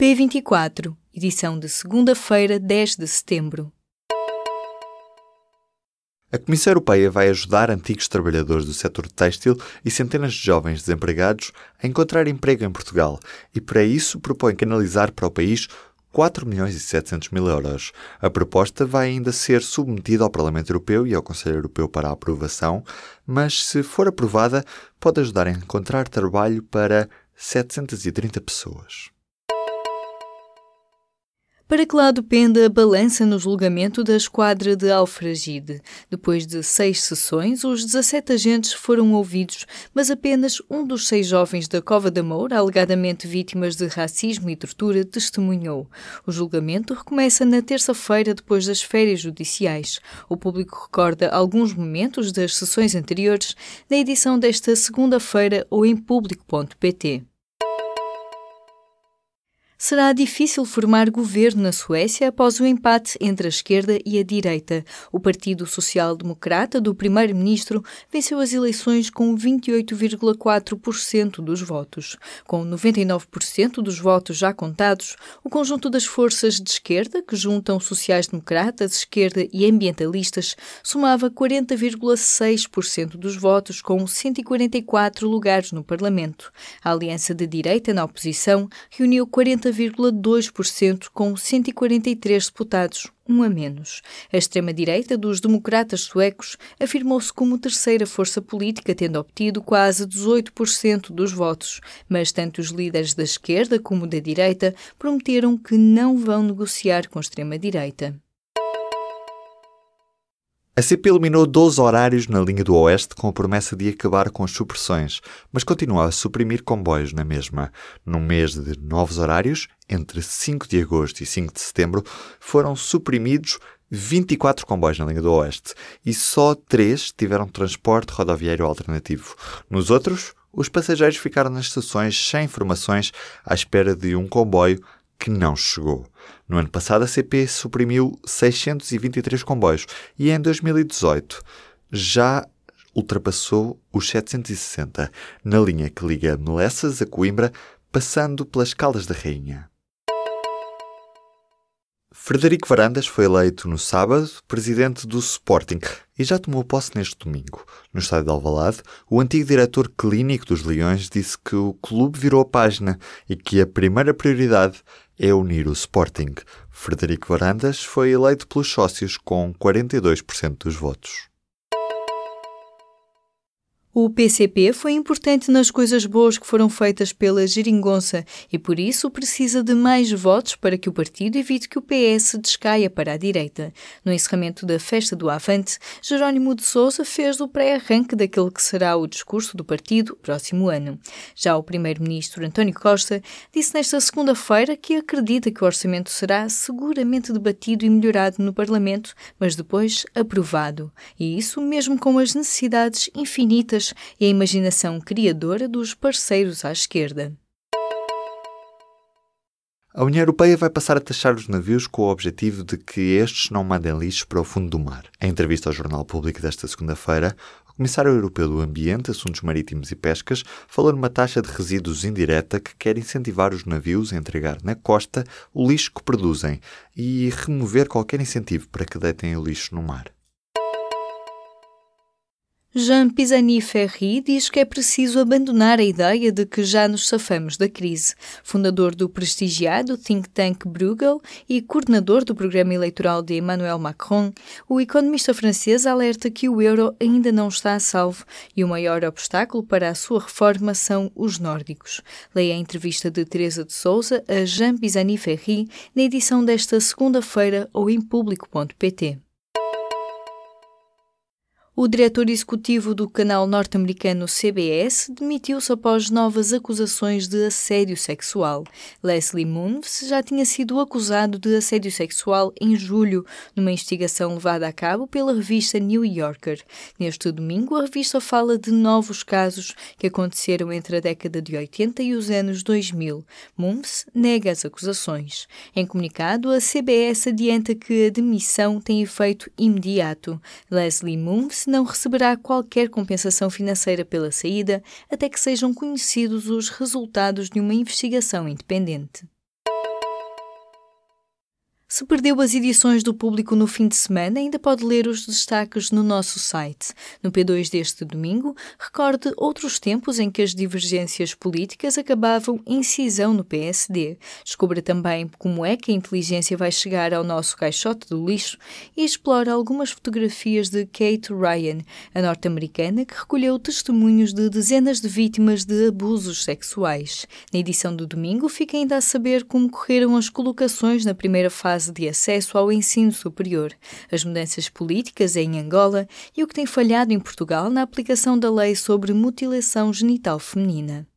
P24, edição de segunda-feira, 10 de setembro. A Comissão Europeia vai ajudar antigos trabalhadores do setor têxtil e centenas de jovens desempregados a encontrar emprego em Portugal e, para isso, propõe canalizar para o país 4 milhões e 700 mil euros. A proposta vai ainda ser submetida ao Parlamento Europeu e ao Conselho Europeu para aprovação, mas, se for aprovada, pode ajudar a encontrar trabalho para 730 pessoas. Para que lado pende a balança no julgamento da esquadra de Alfragide? Depois de seis sessões, os 17 agentes foram ouvidos, mas apenas um dos seis jovens da Cova da Moura, alegadamente vítimas de racismo e tortura, testemunhou. O julgamento recomeça na terça-feira, depois das férias judiciais. O público recorda alguns momentos das sessões anteriores na edição desta segunda-feira ou em público.pt. Será difícil formar governo na Suécia após o empate entre a esquerda e a direita. O Partido Social Democrata do primeiro-ministro venceu as eleições com 28,4% dos votos. Com 99% dos votos já contados, o conjunto das forças de esquerda, que juntam sociais-democratas, esquerda e ambientalistas, somava 40,6% dos votos, com 144 lugares no Parlamento. A aliança de direita na oposição reuniu 40 40,2%, com 143 deputados, um a menos. A extrema-direita dos democratas suecos afirmou-se como terceira força política, tendo obtido quase 18% dos votos, mas tanto os líderes da esquerda como da direita prometeram que não vão negociar com a extrema-direita. A CP eliminou 12 horários na linha do Oeste com a promessa de acabar com as supressões, mas continua a suprimir comboios na mesma. No mês de novos horários, entre 5 de agosto e 5 de setembro, foram suprimidos 24 comboios na linha do Oeste e só 3 tiveram transporte rodoviário alternativo. Nos outros, os passageiros ficaram nas estações sem informações à espera de um comboio que não chegou. No ano passado, a CP suprimiu 623 comboios e em 2018 já ultrapassou os 760 na linha que liga Melessas a Coimbra, passando pelas Caldas da Rainha. Frederico Varandas foi eleito no sábado presidente do Sporting e já tomou posse neste domingo. No estádio de Alvalade, o antigo diretor clínico dos Leões disse que o clube virou a página e que a primeira prioridade é unir o Sporting. Frederico Varandas foi eleito pelos sócios com 42% dos votos. O PCP foi importante nas coisas boas que foram feitas pela Geringonça e, por isso, precisa de mais votos para que o partido evite que o PS descaia para a direita. No encerramento da festa do Avante, Jerónimo de Sousa fez o pré-arranque daquele que será o discurso do partido próximo ano. Já o primeiro-ministro António Costa disse nesta segunda-feira que acredita que o orçamento será seguramente debatido e melhorado no Parlamento, mas depois aprovado. E isso mesmo com as necessidades infinitas e a imaginação criadora dos parceiros à esquerda. A União Europeia vai passar a taxar os navios com o objetivo de que estes não mandem lixo para o fundo do mar. Em entrevista ao Jornal Público desta segunda-feira, o Comissário Europeu do Ambiente, Assuntos Marítimos e Pescas falou numa taxa de resíduos indireta que quer incentivar os navios a entregar na costa o lixo que produzem e remover qualquer incentivo para que deitem o lixo no mar. Jean Pisani-Ferry diz que é preciso abandonar a ideia de que já nos safamos da crise. Fundador do prestigiado think tank Bruegel e coordenador do programa eleitoral de Emmanuel Macron, o economista francês alerta que o euro ainda não está a salvo e o maior obstáculo para a sua reforma são os nórdicos. Leia a entrevista de Teresa de Souza a Jean Pisani-Ferry na edição desta segunda-feira ou em público.pt. O diretor executivo do canal norte-americano CBS demitiu-se após novas acusações de assédio sexual. Leslie Moonves já tinha sido acusado de assédio sexual em julho, numa investigação levada a cabo pela revista New Yorker. Neste domingo, a revista fala de novos casos que aconteceram entre a década de 80 e os anos 2000. Moonves nega as acusações. Em comunicado, a CBS adianta que a demissão tem efeito imediato. Leslie Moonves não receberá qualquer compensação financeira pela saída até que sejam conhecidos os resultados de uma investigação independente. Se perdeu as edições do público no fim de semana, ainda pode ler os destaques no nosso site. No P2 deste domingo, recorde outros tempos em que as divergências políticas acabavam em cisão no PSD. Descubra também como é que a inteligência vai chegar ao nosso caixote do lixo e explora algumas fotografias de Kate Ryan, a norte-americana que recolheu testemunhos de dezenas de vítimas de abusos sexuais. Na edição do domingo, fica ainda a saber como correram as colocações na primeira fase de acesso ao ensino superior, as mudanças políticas em Angola e o que tem falhado em Portugal na aplicação da lei sobre mutilação genital feminina.